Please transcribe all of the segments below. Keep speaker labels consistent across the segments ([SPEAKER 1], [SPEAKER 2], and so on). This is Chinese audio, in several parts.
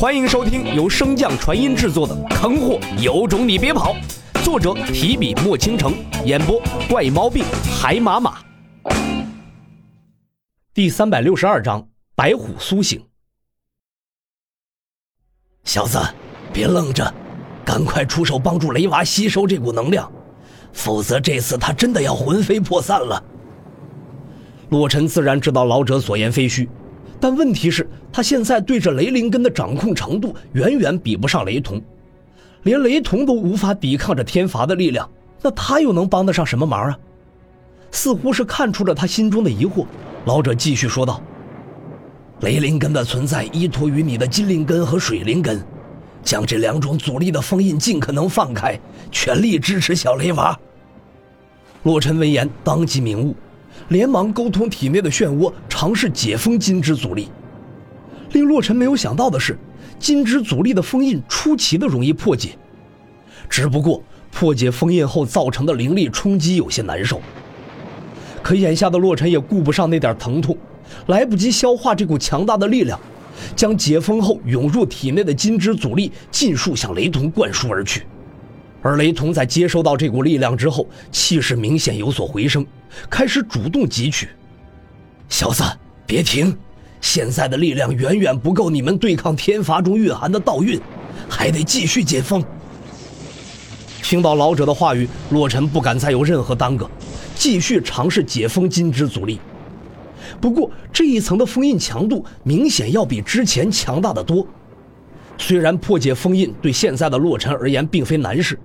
[SPEAKER 1] 欢迎收听由升降传音制作的《坑货有种你别跑》，作者提笔墨倾城，演播怪猫病海马马。第三百六十二章：白虎苏醒。
[SPEAKER 2] 小子，别愣着，赶快出手帮助雷娃吸收这股能量，否则这次他真的要魂飞魄散了。
[SPEAKER 1] 洛尘自然知道老者所言非虚。但问题是，他现在对着雷灵根的掌控程度远远比不上雷同，连雷同都无法抵抗着天罚的力量，那他又能帮得上什么忙啊？似乎是看出了他心中的疑惑，老者继续说道：“
[SPEAKER 2] 雷灵根的存在依托于你的金灵根和水灵根，将这两种阻力的封印尽可能放开，全力支持小雷娃。”
[SPEAKER 1] 洛尘闻言当即明悟。连忙沟通体内的漩涡，尝试解封金之阻力。令洛尘没有想到的是，金之阻力的封印出奇的容易破解，只不过破解封印后造成的灵力冲击有些难受。可眼下的洛尘也顾不上那点疼痛，来不及消化这股强大的力量，将解封后涌入体内的金之阻力尽数向雷同灌输而去。而雷同在接收到这股力量之后，气势明显有所回升，开始主动汲取。
[SPEAKER 2] 小子，别停！现在的力量远远不够你们对抗天罚中蕴含的道运，还得继续解封。
[SPEAKER 1] 听到老者的话语，洛尘不敢再有任何耽搁，继续尝试解封金之阻力。不过这一层的封印强度明显要比之前强大的多。虽然破解封印对现在的洛尘而言并非难事。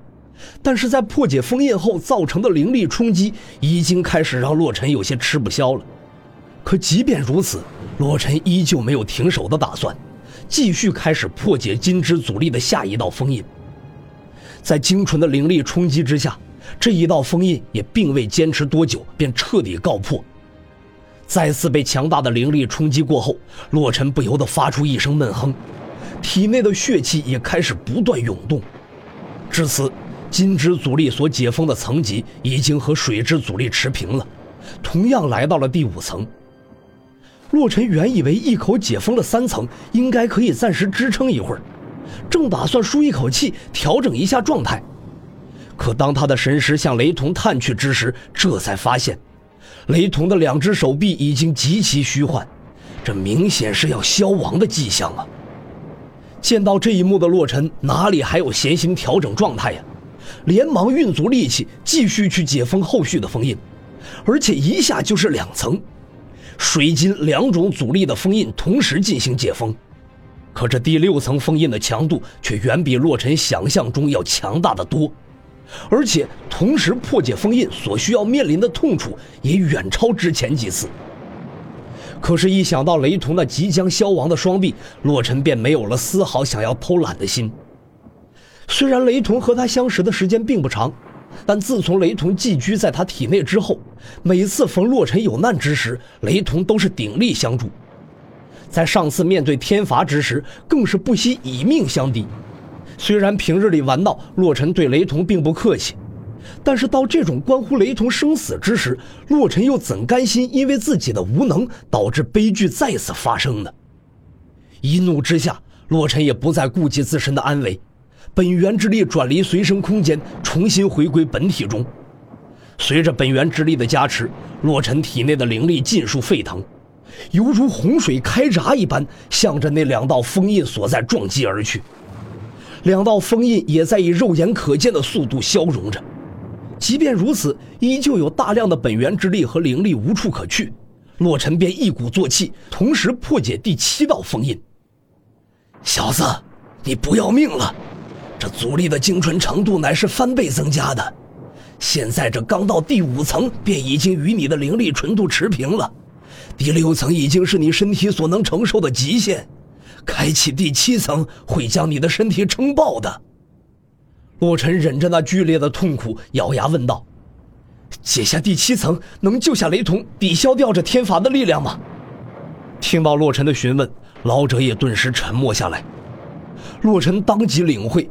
[SPEAKER 1] 但是在破解封印后造成的灵力冲击，已经开始让洛尘有些吃不消了。可即便如此，洛尘依旧没有停手的打算，继续开始破解金之阻力的下一道封印。在精纯的灵力冲击之下，这一道封印也并未坚持多久，便彻底告破。再次被强大的灵力冲击过后，洛尘不由得发出一声闷哼，体内的血气也开始不断涌动。至此。金之阻力所解封的层级已经和水之阻力持平了，同样来到了第五层。洛尘原以为一口解封了三层，应该可以暂时支撑一会儿，正打算舒一口气，调整一下状态。可当他的神识向雷同探去之时，这才发现，雷同的两只手臂已经极其虚幻，这明显是要消亡的迹象啊！见到这一幕的洛尘哪里还有闲心调整状态呀？连忙运足力气，继续去解封后续的封印，而且一下就是两层，水金两种阻力的封印同时进行解封。可这第六层封印的强度却远比洛尘想象中要强大的多，而且同时破解封印所需要面临的痛楚也远超之前几次。可是，一想到雷同那即将消亡的双臂，洛尘便没有了丝毫想要偷懒的心。虽然雷同和他相识的时间并不长，但自从雷同寄居在他体内之后，每次逢洛尘有难之时，雷同都是鼎力相助。在上次面对天罚之时，更是不惜以命相抵。虽然平日里玩闹，洛尘对雷同并不客气，但是到这种关乎雷同生死之时，洛尘又怎甘心因为自己的无能导致悲剧再次发生呢？一怒之下，洛尘也不再顾及自身的安危。本源之力转离随身空间，重新回归本体中。随着本源之力的加持，洛尘体内的灵力尽数沸腾，犹如洪水开闸一般，向着那两道封印所在撞击而去。两道封印也在以肉眼可见的速度消融着。即便如此，依旧有大量的本源之力和灵力无处可去。洛尘便一鼓作气，同时破解第七道封印。
[SPEAKER 2] 小子，你不要命了！这阻力的精纯程度乃是翻倍增加的，现在这刚到第五层，便已经与你的灵力纯度持平了。第六层已经是你身体所能承受的极限，开启第七层会将你的身体撑爆的。
[SPEAKER 1] 洛尘忍着那剧烈的痛苦，咬牙问道：“解下第七层，能救下雷同，抵消掉这天罚的力量吗？”听到洛尘的询问，老者也顿时沉默下来。洛尘当即领会。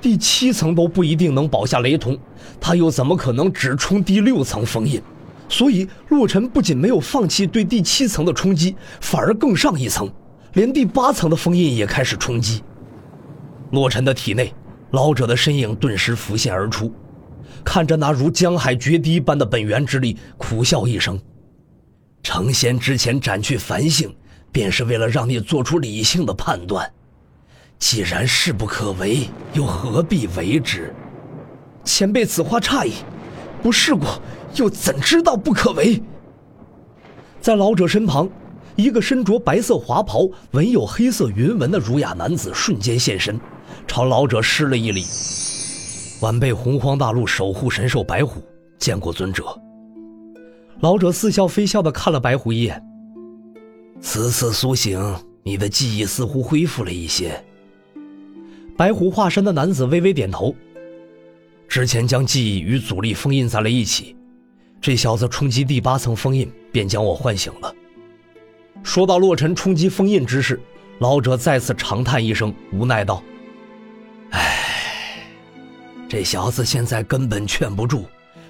[SPEAKER 1] 第七层都不一定能保下雷同，他又怎么可能只冲第六层封印？所以洛尘不仅没有放弃对第七层的冲击，反而更上一层，连第八层的封印也开始冲击。洛尘的体内，老者的身影顿时浮现而出，看着那如江海决堤般的本源之力，苦笑一声：“成仙之前斩去凡性，便是为了让你做出理性的判断。既然势不可为，又何必为之？”前辈此话差矣，不试过又怎知道不可为？在老者身旁。一个身着白色华袍、纹有黑色云纹的儒雅男子瞬间现身，朝老者施了一礼：“晚辈洪荒大陆守护神兽白虎，见过尊者。”老者似笑非笑地看了白虎一眼：“此次苏醒，你的记忆似乎恢复了一些。”白虎化身的男子微微点头：“之前将记忆与阻力封印在了一起，这小子冲击第八层封印，便将我唤醒了。”说到洛尘冲击封印之事，老者再次长叹一声，无奈道：“，这小子现在根本劝不住，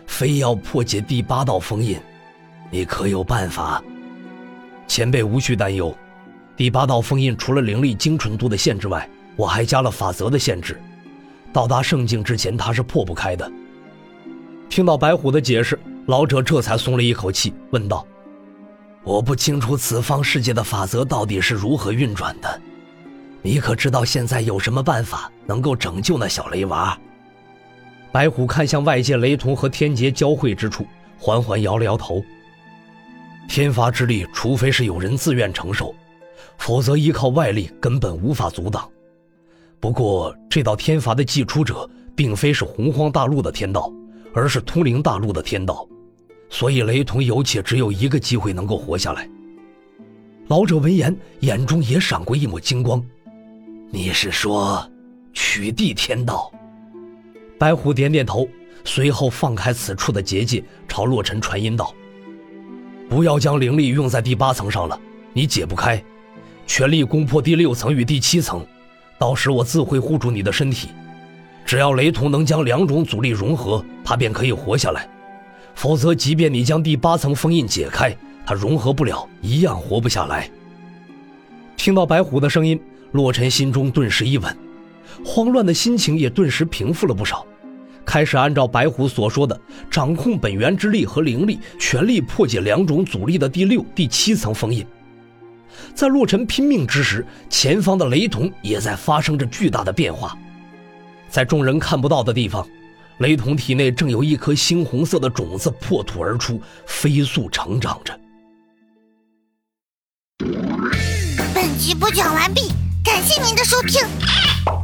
[SPEAKER 1] 非要破解第八道封印。你可有办法？”前辈无需担忧，第八道封印除了灵力精纯度的限制外，我还加了法则的限制，到达圣境之前他是破不开的。听到白虎的解释，老者这才松了一口气，问道。我不清楚此方世界的法则到底是如何运转的，你可知道现在有什么办法能够拯救那小雷娃？白虎看向外界雷同和天劫交汇之处，缓缓摇了摇头。天罚之力，除非是有人自愿承受，否则依靠外力根本无法阻挡。不过，这道天罚的祭出者，并非是洪荒大陆的天道，而是通灵大陆的天道。所以，雷同有且只有一个机会能够活下来。老者闻言，眼中也闪过一抹金光。你是说，取缔天道？白虎点点头，随后放开此处的结界，朝洛尘传音道：“不要将灵力用在第八层上了，你解不开。全力攻破第六层与第七层，到时我自会护住你的身体。只要雷同能将两种阻力融合，他便可以活下来。”否则，即便你将第八层封印解开，他融合不了，一样活不下来。听到白虎的声音，洛尘心中顿时一稳，慌乱的心情也顿时平复了不少，开始按照白虎所说的，掌控本源之力和灵力，全力破解两种阻力的第六、第七层封印。在洛尘拼命之时，前方的雷同也在发生着巨大的变化，在众人看不到的地方。雷同体内正有一颗猩红色的种子破土而出，飞速成长着。
[SPEAKER 3] 本集播讲完毕，感谢您的收听。